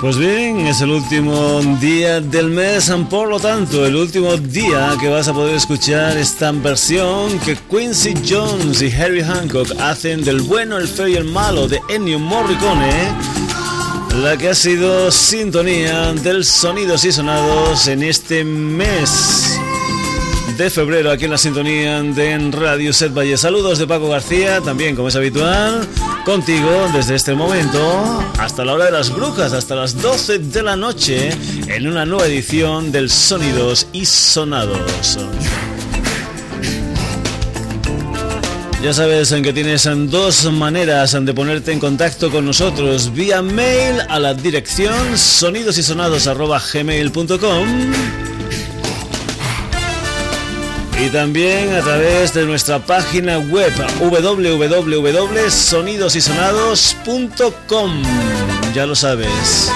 Pues bien, es el último día del mes, por lo tanto, el último día que vas a poder escuchar esta versión que Quincy Jones y Harry Hancock hacen del bueno, el feo y el malo de Ennio Morricone, la que ha sido sintonía del sonidos y sonados en este mes de febrero aquí en la sintonía de Radio Set Valle. Saludos de Paco García, también como es habitual, contigo desde este momento hasta la hora de las brujas, hasta las 12 de la noche, en una nueva edición del Sonidos y Sonados. Ya sabes en que tienes dos maneras de ponerte en contacto con nosotros vía mail a la dirección sonidosysonados@gmail.com y también a través de nuestra página web www.sonidosysonados.com. Ya lo sabes.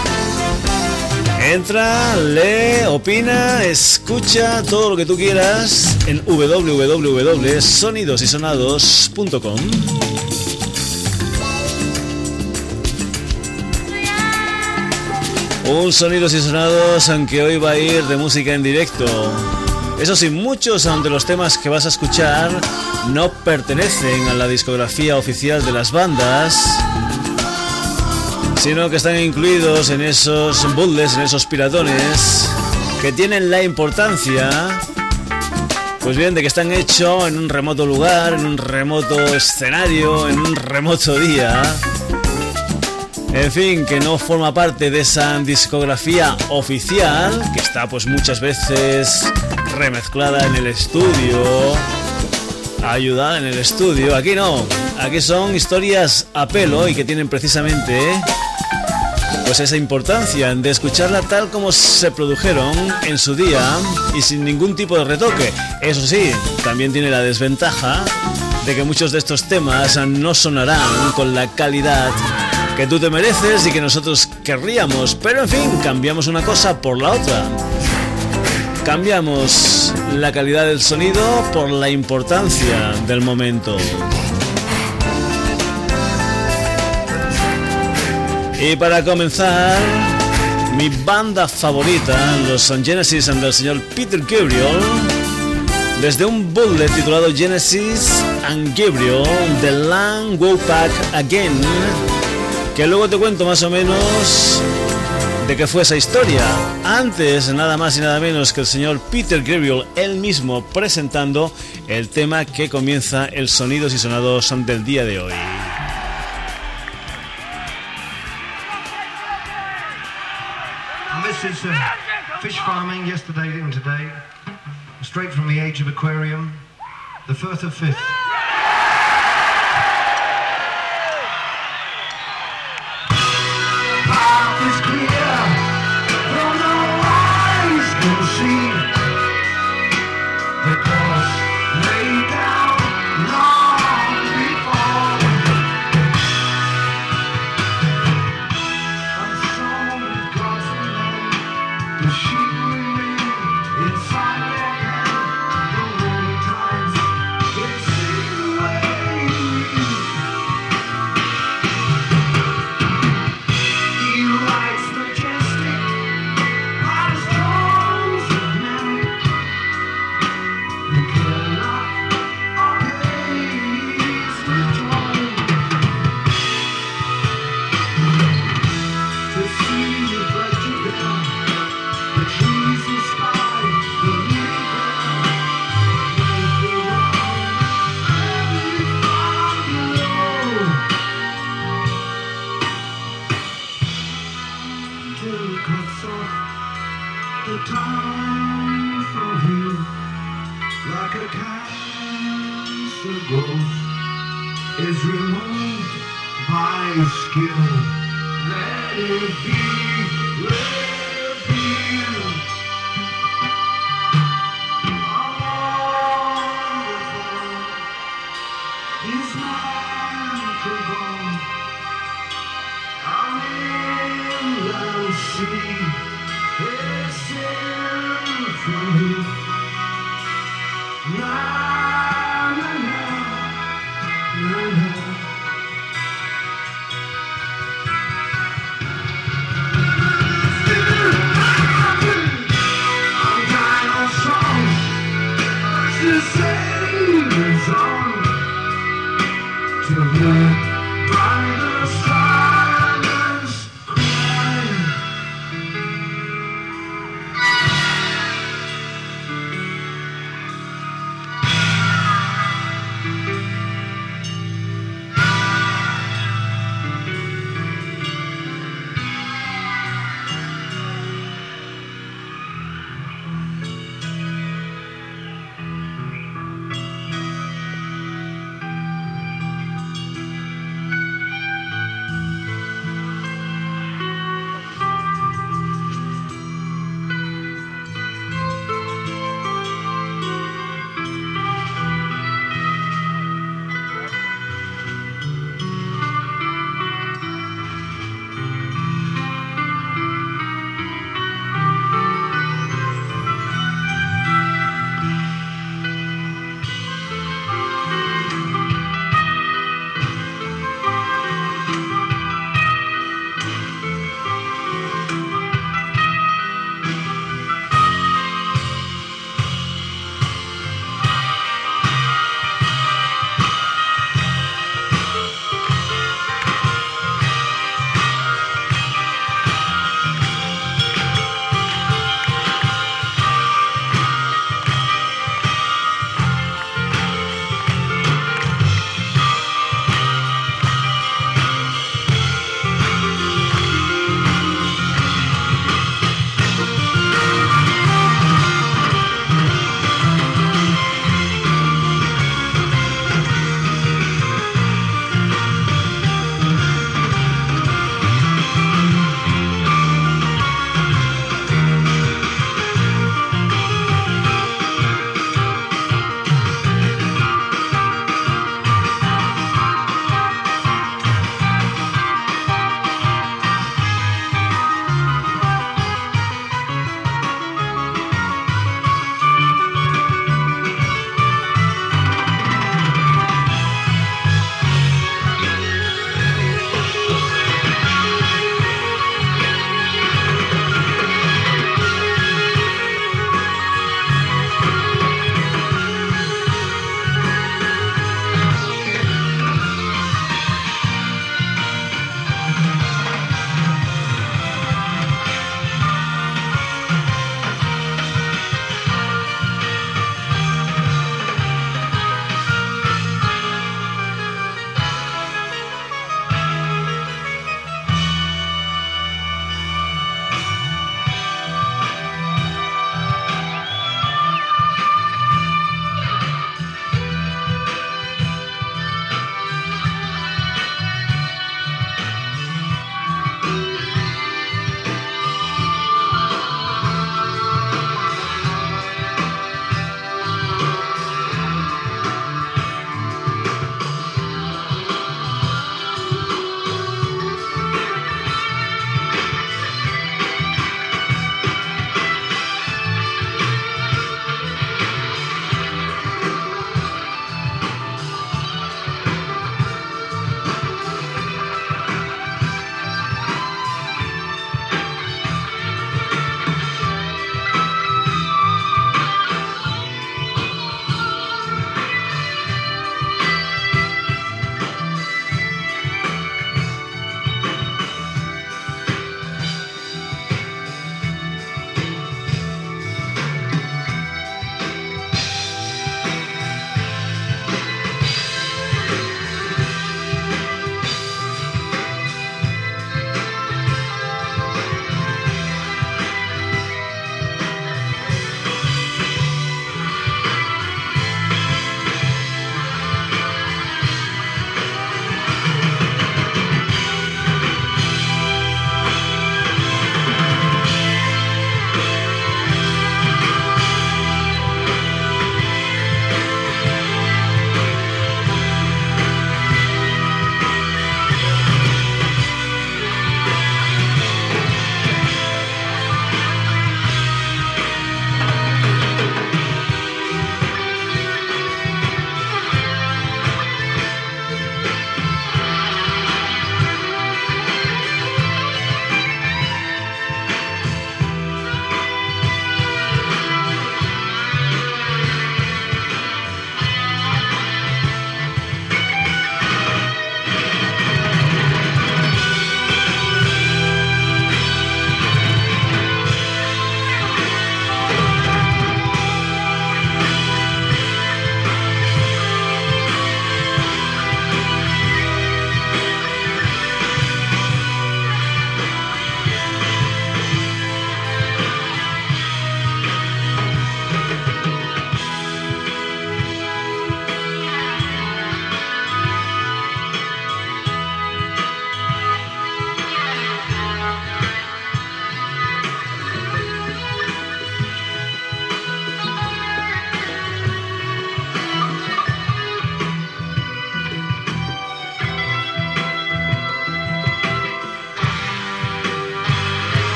Entra, lee, opina, escucha todo lo que tú quieras en www.sonidosysonados.com. Un Sonidos y Sonados aunque hoy va a ir de música en directo. Eso sí, muchos de los temas que vas a escuchar no pertenecen a la discografía oficial de las bandas, sino que están incluidos en esos bundles, en esos piratones, que tienen la importancia, pues bien, de que están hechos en un remoto lugar, en un remoto escenario, en un remoto día. En fin, que no forma parte de esa discografía oficial, que está pues muchas veces remezclada en el estudio, ayudada en el estudio. Aquí no, aquí son historias a pelo y que tienen precisamente pues esa importancia de escucharla tal como se produjeron en su día y sin ningún tipo de retoque. Eso sí, también tiene la desventaja de que muchos de estos temas no sonarán con la calidad que tú te mereces y que nosotros querríamos, pero en fin, cambiamos una cosa por la otra. Cambiamos la calidad del sonido por la importancia del momento. Y para comenzar, mi banda favorita, los Son Genesis and del señor Peter Gabriel, desde un bullet titulado Genesis and Gabriel, The Land Go Back Again, que luego te cuento más o menos de que fue esa historia. Antes, nada más y nada menos que el señor Peter Gabriel, él mismo, presentando el tema que comienza el Sonidos y Sonados del día de hoy. This is, uh, fish farming yesterday and today, straight from the age of aquarium, the 4th of 5th.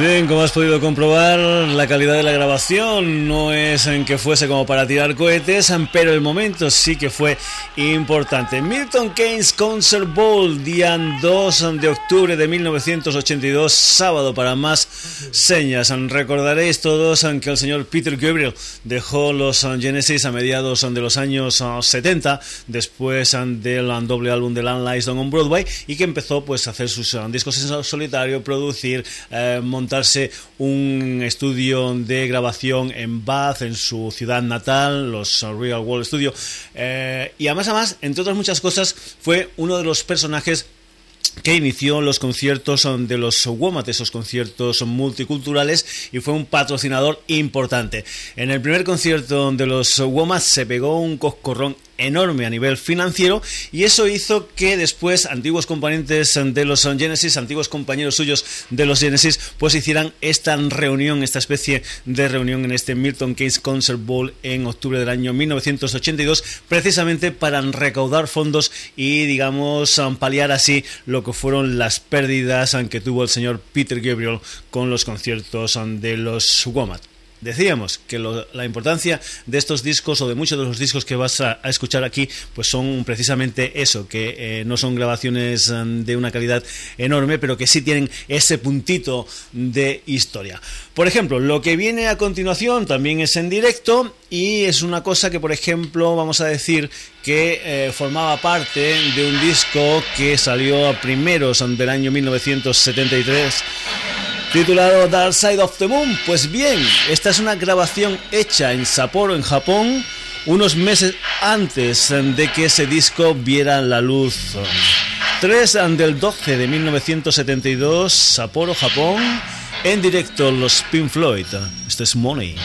Bien, como has podido comprobar, la calidad de la grabación no es en que fuese como para tirar cohetes, pero el momento sí que fue importante. Milton Keynes Concert Bowl, día 2 de octubre de 1982, sábado para más señas. Recordaréis todos que el señor Peter Gabriel dejó los Genesis a mediados de los años 70, después del doble álbum de Landlines on Broadway, y que empezó pues a hacer sus discos en solitario, producir, eh, un estudio de grabación en Bath, en su ciudad natal, los Real World Studio. Eh, y además, además, entre otras muchas cosas, fue uno de los personajes que inició los conciertos de los WOMAT, esos conciertos multiculturales, y fue un patrocinador importante. En el primer concierto de los WOMAT se pegó un coscorrón enorme a nivel financiero y eso hizo que después antiguos componentes de los Genesis, antiguos compañeros suyos de los Genesis, pues hicieran esta reunión, esta especie de reunión en este Milton Keynes Concert Bowl en octubre del año 1982, precisamente para recaudar fondos y, digamos, paliar así lo que fueron las pérdidas que tuvo el señor Peter Gabriel con los conciertos de los Womat. Decíamos que la importancia de estos discos o de muchos de los discos que vas a, escuchar aquí pues son precisamente eso, que eh, no son grabaciones mm, de una calidad enorme, pero que sí tienen ese puntito de historia. Por ejemplo, lo que viene a continuación también es en directo y es una cosa que, por ejemplo, vamos a decir que eh, formaba parte de un disco que salió a primeros del año 1973 titulado Dark Side of the Moon. Pues bien, esta es una grabación hecha en Sapporo, en Japón, unos meses antes de que ese disco viera la luz. 3 del 12 de 1972, Sapporo, Japón, en directo los Pink Floyd. Este es Money.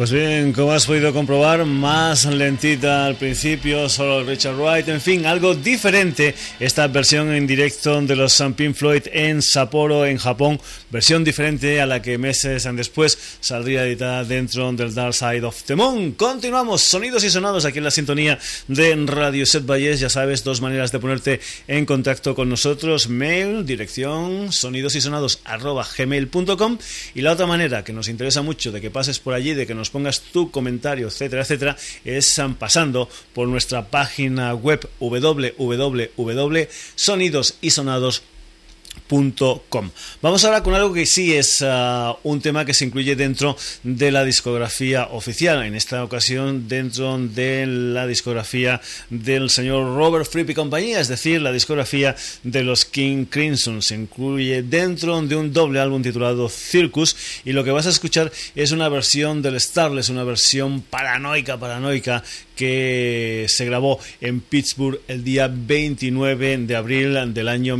Pues bien, como has podido comprobar, más lentita al principio, solo Richard Wright, en fin, algo diferente esta versión en directo de los Pink Floyd en Sapporo, en Japón, versión diferente a la que meses después saldría editada dentro del Dark Side of the Moon. Continuamos, sonidos y sonados aquí en la sintonía de Radio Set Valles, ya sabes, dos maneras de ponerte en contacto con nosotros, mail, dirección, sonidos y sonados arroba gmail.com y la otra manera que nos interesa mucho de que pases por allí, de que nos pongas tu comentario, etcétera, etcétera, es pasando por nuestra página web www.sonidosysonados.com Vamos ahora con algo que sí es uh, un tema que se incluye dentro de la discografía oficial, en esta ocasión dentro de la discografía del señor Robert Fripp y compañía, es decir, la discografía de los King Crimson. Se incluye dentro de un doble álbum titulado Circus y lo que vas a escuchar es una versión del Starless, una versión paranoica, paranoica que se grabó en Pittsburgh el día 29 de abril del año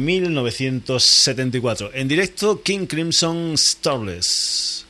1974. En directo, King Crimson Starless.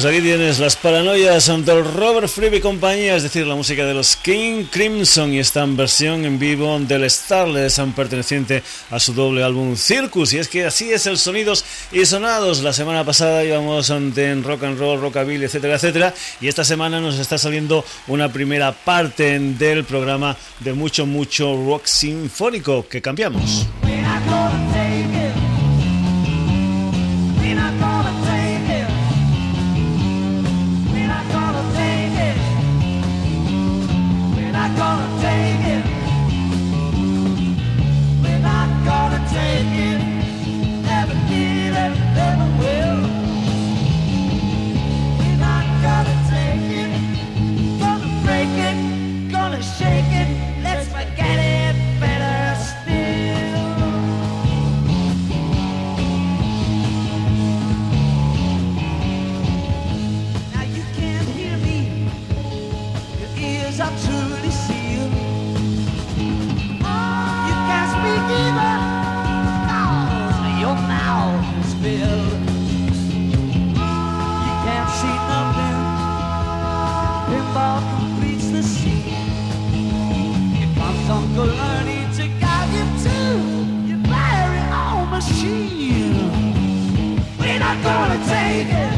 Pues aquí tienes las paranoias del Robert Fripp y compañía, es decir, la música de los King Crimson y esta versión en vivo del Starless, perteneciente a su doble álbum Circus. Y es que así es el Sonidos y Sonados. La semana pasada íbamos en rock and roll, rockabilly, etcétera, etcétera. Y esta semana nos está saliendo una primera parte del programa de mucho, mucho rock sinfónico que cambiamos. You. Can't speak either, your mouth is filled. You can't see nothing, pinball completes the scene. To guide you to very machine, we're not gonna take it.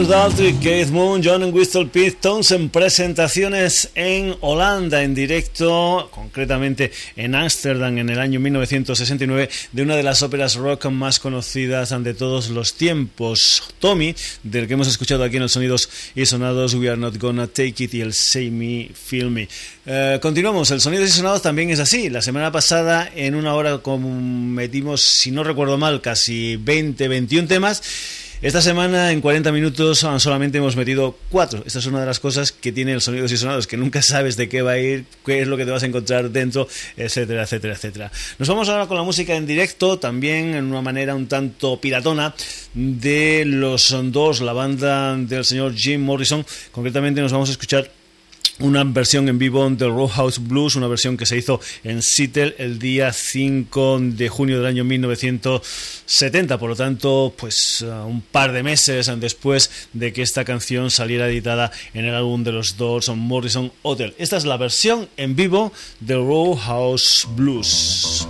Peter Daltrey, Keith Moon, John Whistle Pistons en presentaciones en Holanda en directo, concretamente en Ámsterdam en el año 1969, de una de las óperas rock más conocidas de todos los tiempos, Tommy, del que hemos escuchado aquí en los Sonidos y Sonados, We Are Not Gonna Take It y el Say Me, Feel Me. Eh, continuamos, el Sonidos y Sonados también es así. La semana pasada, en una hora, metimos, si no recuerdo mal, casi 20, 21 temas. Esta semana en 40 minutos solamente hemos metido cuatro. Esta es una de las cosas que tiene el Sonidos y Sonados, que nunca sabes de qué va a ir, qué es lo que te vas a encontrar dentro, etcétera, etcétera, etcétera. Nos vamos ahora con la música en directo, también en una manera un tanto piratona, de los dos, la banda del señor Jim Morrison. Concretamente nos vamos a escuchar una versión en vivo de Roadhouse Blues, una versión que se hizo en Seattle el día 5 de junio del año 1970, por lo tanto, pues uh, un par de meses después de que esta canción saliera editada en el álbum de los Doors Morrison Hotel. Esta es la versión en vivo de Roadhouse Blues.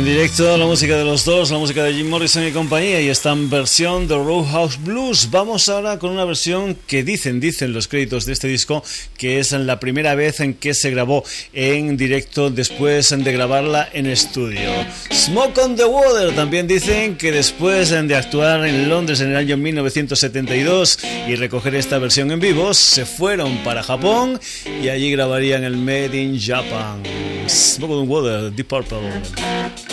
En directo la música de los dos, la música de Jim Morrison y compañía y esta versión de Roadhouse Blues. Vamos ahora con una versión que dicen, dicen los créditos de este disco que es la primera vez en que se grabó en directo después de grabarla en estudio. Smoke on the Water también dicen que después de actuar en Londres en el año 1972 y recoger esta versión en vivo, se fueron para Japón y allí grabarían el Made in Japan. Smoke on the Water, Deep Purple.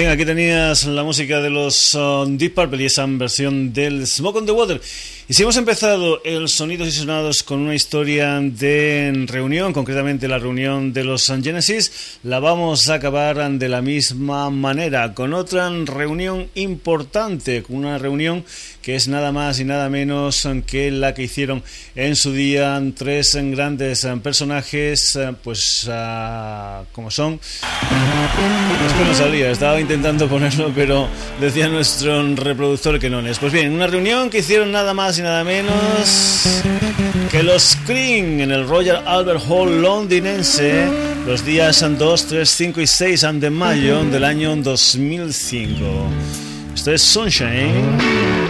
Bien, aquí tenías la música de los uh, Deep Purple y esa versión del Smoke on the Water. Y si hemos empezado el Sonidos y Sonados con una historia de reunión, concretamente la reunión de los Genesis, la vamos a acabar de la misma manera, con otra reunión importante, con una reunión que es nada más y nada menos que la que hicieron en su día tres grandes personajes, pues uh, como son... Es que no salía, estaba intentando ponerlo, pero decía nuestro reproductor que no es. Pues bien, una reunión que hicieron nada más y nada menos que los Cream en el Royal Albert Hall londinense los días 2, 3, 5 y 6 de mayo del año 2005. Esto es Sunshine.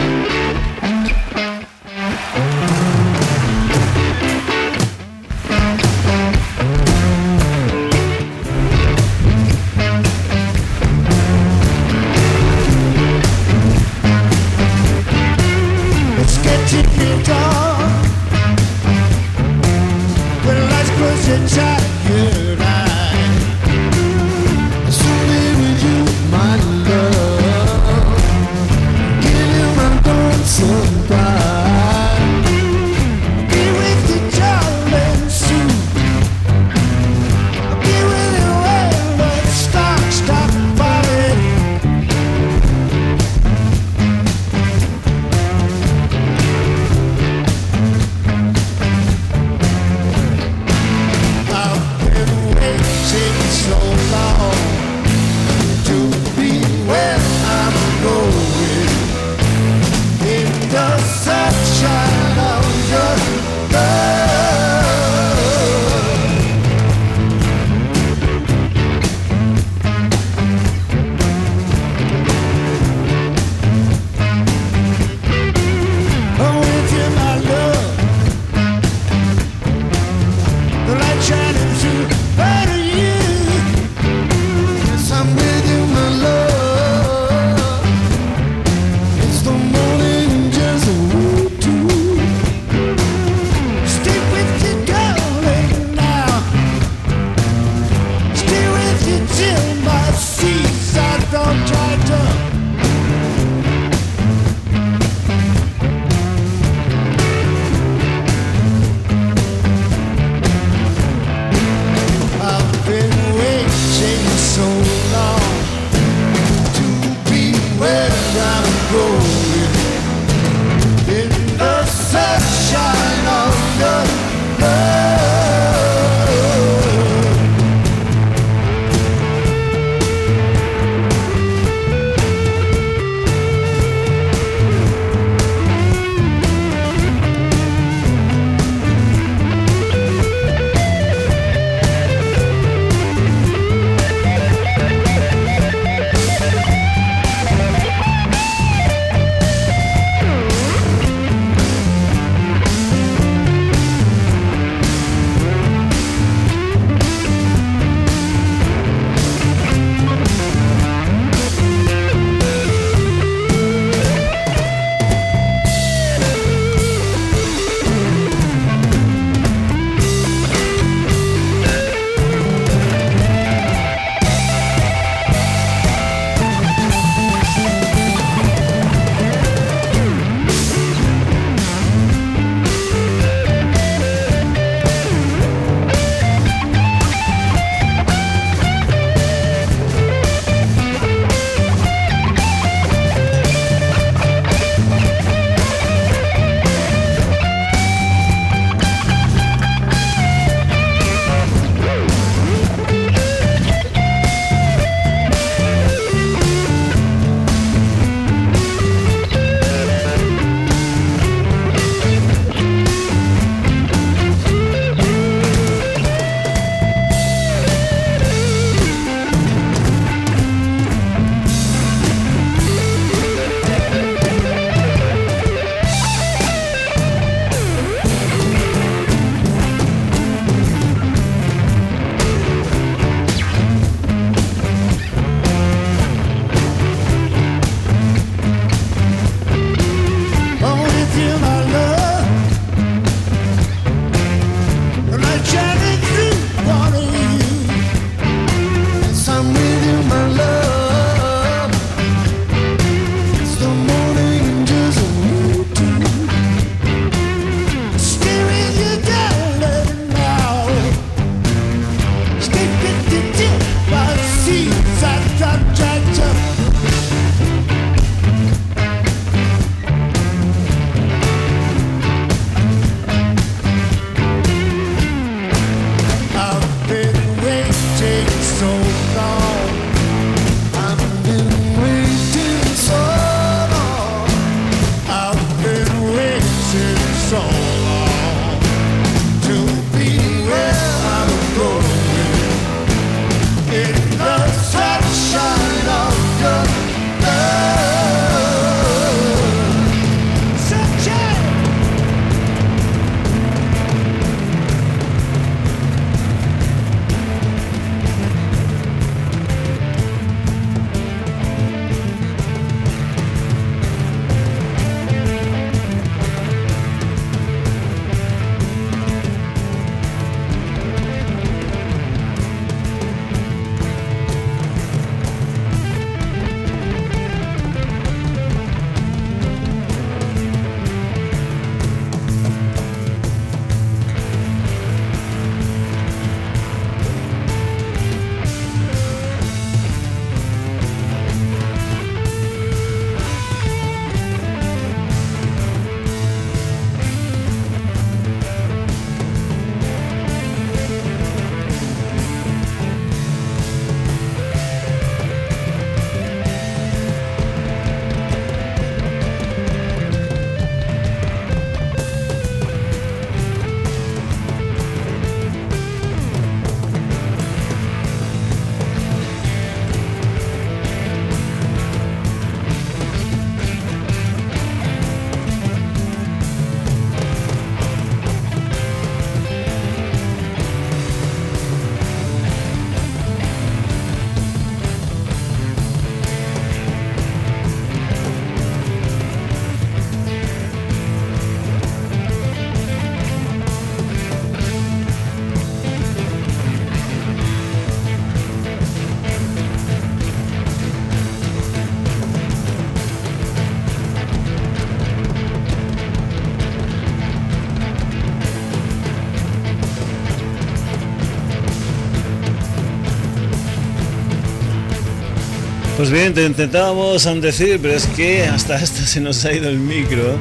Pues bien, te intentábamos decir, pero es que hasta hasta se nos ha ido el micro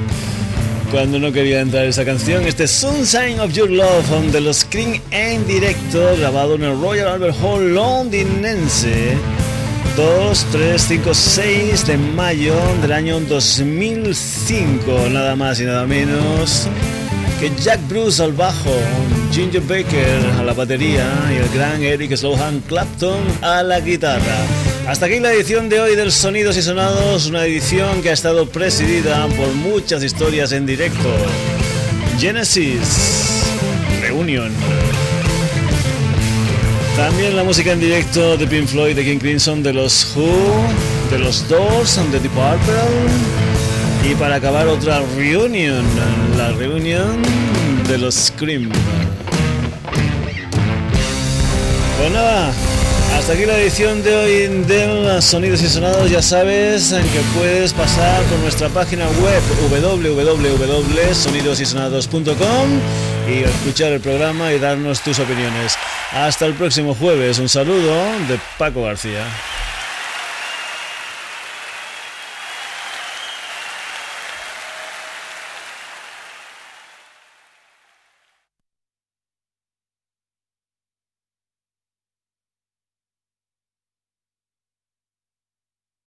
cuando no quería entrar esa canción. Este Sunshine of Your Love de los Screen en directo, grabado en el Royal Albert Hall londinense. 2, 3, 5, 6 de mayo del año 2005, nada más y nada menos que Jack Bruce al bajo, Ginger Baker a la batería y el gran Eric Slohan Clapton a la guitarra. Hasta aquí la edición de hoy del Sonidos y Sonados, una edición que ha estado presidida por muchas historias en directo. Genesis, Reunion. También la música en directo de Pink Floyd, de King Crimson, de los Who, de los Doors, de Deep Purple. Y para acabar otra reunion, la reunión de los Scream. Pues nada, hasta aquí la edición de hoy de Sonidos y Sonados. Ya sabes que puedes pasar por nuestra página web www.sonidosysonados.com y escuchar el programa y darnos tus opiniones. Hasta el próximo jueves. Un saludo de Paco García.